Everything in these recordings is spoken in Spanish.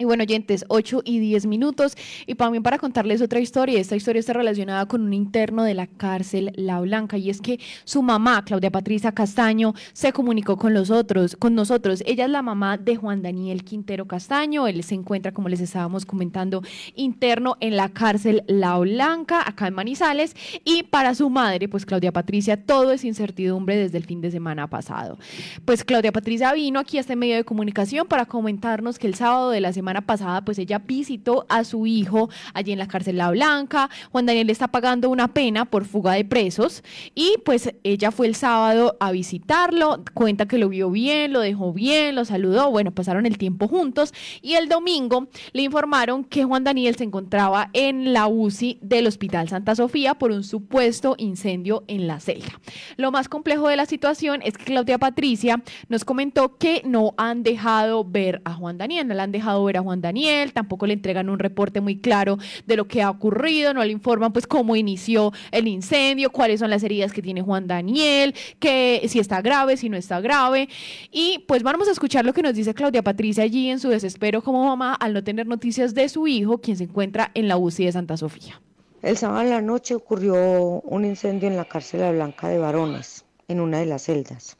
Y bueno, oyentes, 8 y 10 minutos. Y también para contarles otra historia. Esta historia está relacionada con un interno de la cárcel La Blanca. Y es que su mamá, Claudia Patricia Castaño, se comunicó con los otros, con nosotros. Ella es la mamá de Juan Daniel Quintero Castaño. Él se encuentra, como les estábamos comentando, interno en la cárcel La Blanca, acá en Manizales. Y para su madre, pues Claudia Patricia, todo es incertidumbre desde el fin de semana pasado. Pues Claudia Patricia vino aquí a este medio de comunicación para comentarnos que el sábado de la semana pasada, pues ella visitó a su hijo allí en la cárcel La Blanca. Juan Daniel está pagando una pena por fuga de presos y pues ella fue el sábado a visitarlo, cuenta que lo vio bien, lo dejó bien, lo saludó, bueno, pasaron el tiempo juntos y el domingo le informaron que Juan Daniel se encontraba en la UCI del Hospital Santa Sofía por un supuesto incendio en la celda. Lo más complejo de la situación es que Claudia Patricia nos comentó que no han dejado ver a Juan Daniel, no le han dejado ver a Juan Daniel, tampoco le entregan un reporte muy claro de lo que ha ocurrido, no le informan pues cómo inició el incendio, cuáles son las heridas que tiene Juan Daniel, que si está grave, si no está grave. Y pues vamos a escuchar lo que nos dice Claudia Patricia allí en su desespero como mamá al no tener noticias de su hijo, quien se encuentra en la UCI de Santa Sofía. El sábado en la noche ocurrió un incendio en la cárcel Blanca de Varones, en una de las celdas.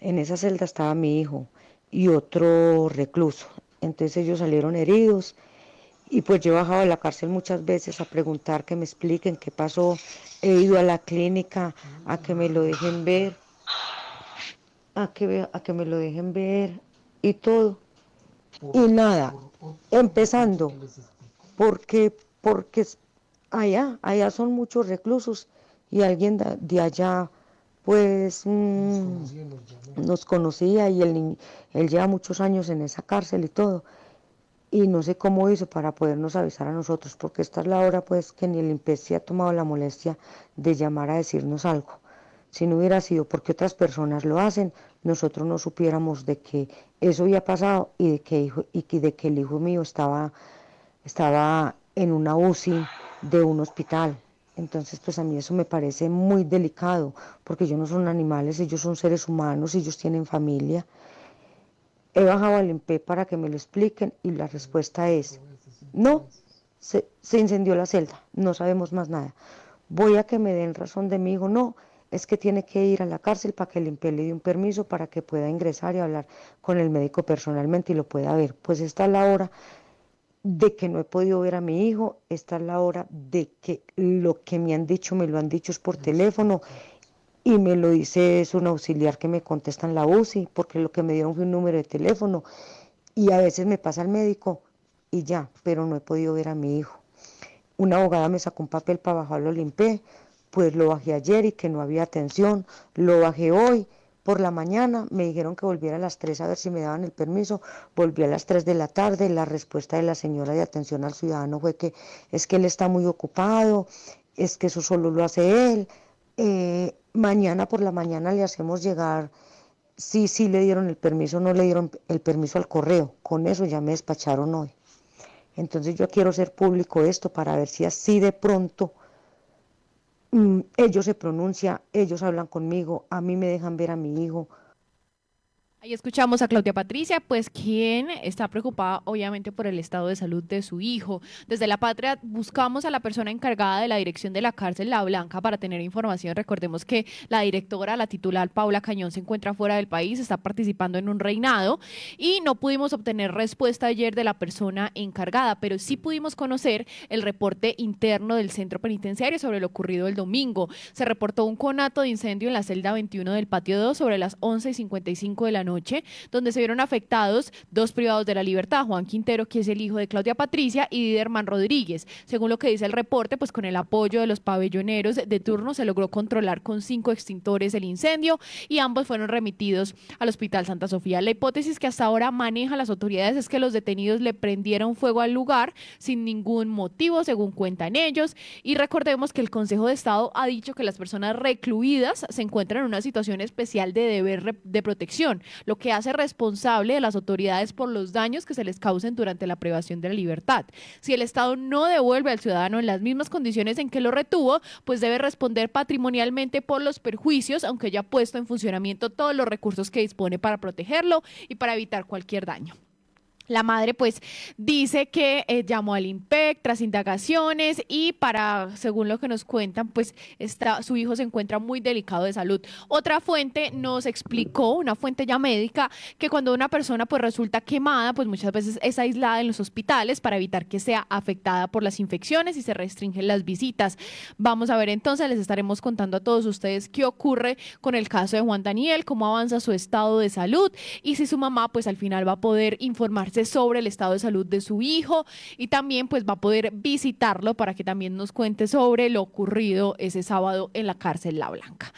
En esa celda estaba mi hijo y otro recluso. Entonces ellos salieron heridos y pues yo he bajado a la cárcel muchas veces a preguntar que me expliquen qué pasó. He ido a la clínica a que me lo dejen ver, a que, a que me lo dejen ver y todo. Y nada, empezando, porque, porque allá, allá son muchos reclusos y alguien de allá pues mm, nos conocía y él, él lleva muchos años en esa cárcel y todo. Y no sé cómo hizo para podernos avisar a nosotros, porque esta es la hora pues que ni el IMPES ha tomado la molestia de llamar a decirnos algo. Si no hubiera sido porque otras personas lo hacen, nosotros no supiéramos de que eso había pasado y de que, hijo, y de que el hijo mío estaba, estaba en una UCI de un hospital. Entonces, pues a mí eso me parece muy delicado, porque ellos no son animales, ellos son seres humanos, ellos tienen familia. He bajado al MP para que me lo expliquen y la respuesta es, no, se, incendió la celda, no sabemos más nada. Voy a que me den razón de mi hijo, no, es que tiene que ir a la cárcel para que el MP le dé un permiso para que pueda ingresar y hablar con el médico personalmente y lo pueda ver. Pues esta es la hora de que no he podido ver a mi hijo, esta es la hora de que lo que me han dicho, me lo han dicho es por teléfono y me lo dice es un auxiliar que me contesta en la UCI, porque lo que me dieron fue un número de teléfono y a veces me pasa al médico y ya, pero no he podido ver a mi hijo. Una abogada me sacó un papel para bajarlo, limpié, pues lo bajé ayer y que no había atención, lo bajé hoy por la mañana, me dijeron que volviera a las 3 a ver si me daban el permiso, volví a las 3 de la tarde, la respuesta de la señora de atención al ciudadano fue que es que él está muy ocupado, es que eso solo lo hace él, eh, mañana por la mañana le hacemos llegar sí, sí le dieron el permiso, no le dieron el permiso al correo, con eso ya me despacharon hoy. Entonces yo quiero ser público esto para ver si así de pronto ellos se pronuncian, ellos hablan conmigo, a mí me dejan ver a mi hijo, Ahí escuchamos a Claudia Patricia, pues quien está preocupada obviamente por el estado de salud de su hijo. Desde la patria buscamos a la persona encargada de la dirección de la cárcel La Blanca para tener información. Recordemos que la directora, la titular Paula Cañón, se encuentra fuera del país, está participando en un reinado y no pudimos obtener respuesta ayer de la persona encargada, pero sí pudimos conocer el reporte interno del centro penitenciario sobre lo ocurrido el domingo. Se reportó un conato de incendio en la celda 21 del patio 2 sobre las 11 y 55 de la noche donde se vieron afectados dos privados de la libertad, Juan Quintero, que es el hijo de Claudia Patricia, y Diderman Rodríguez. Según lo que dice el reporte, pues con el apoyo de los pabelloneros de turno se logró controlar con cinco extintores el incendio y ambos fueron remitidos al Hospital Santa Sofía. La hipótesis que hasta ahora manejan las autoridades es que los detenidos le prendieron fuego al lugar sin ningún motivo, según cuentan ellos. Y recordemos que el Consejo de Estado ha dicho que las personas recluidas se encuentran en una situación especial de deber de protección, lo que hace responsable de las autoridades por los daños que se les causen durante la privación de la libertad. Si el Estado no devuelve al ciudadano en las mismas condiciones en que lo retuvo, pues debe responder patrimonialmente por los perjuicios, aunque haya puesto en funcionamiento todos los recursos que dispone para protegerlo y para evitar cualquier daño. La madre pues dice que eh, llamó al IMPEC tras indagaciones y para, según lo que nos cuentan, pues está, su hijo se encuentra muy delicado de salud. Otra fuente nos explicó, una fuente ya médica, que cuando una persona pues resulta quemada, pues muchas veces es aislada en los hospitales para evitar que sea afectada por las infecciones y se restringen las visitas. Vamos a ver entonces, les estaremos contando a todos ustedes qué ocurre con el caso de Juan Daniel, cómo avanza su estado de salud y si su mamá pues al final va a poder sobre el estado de salud de su hijo y también pues va a poder visitarlo para que también nos cuente sobre lo ocurrido ese sábado en la cárcel La Blanca.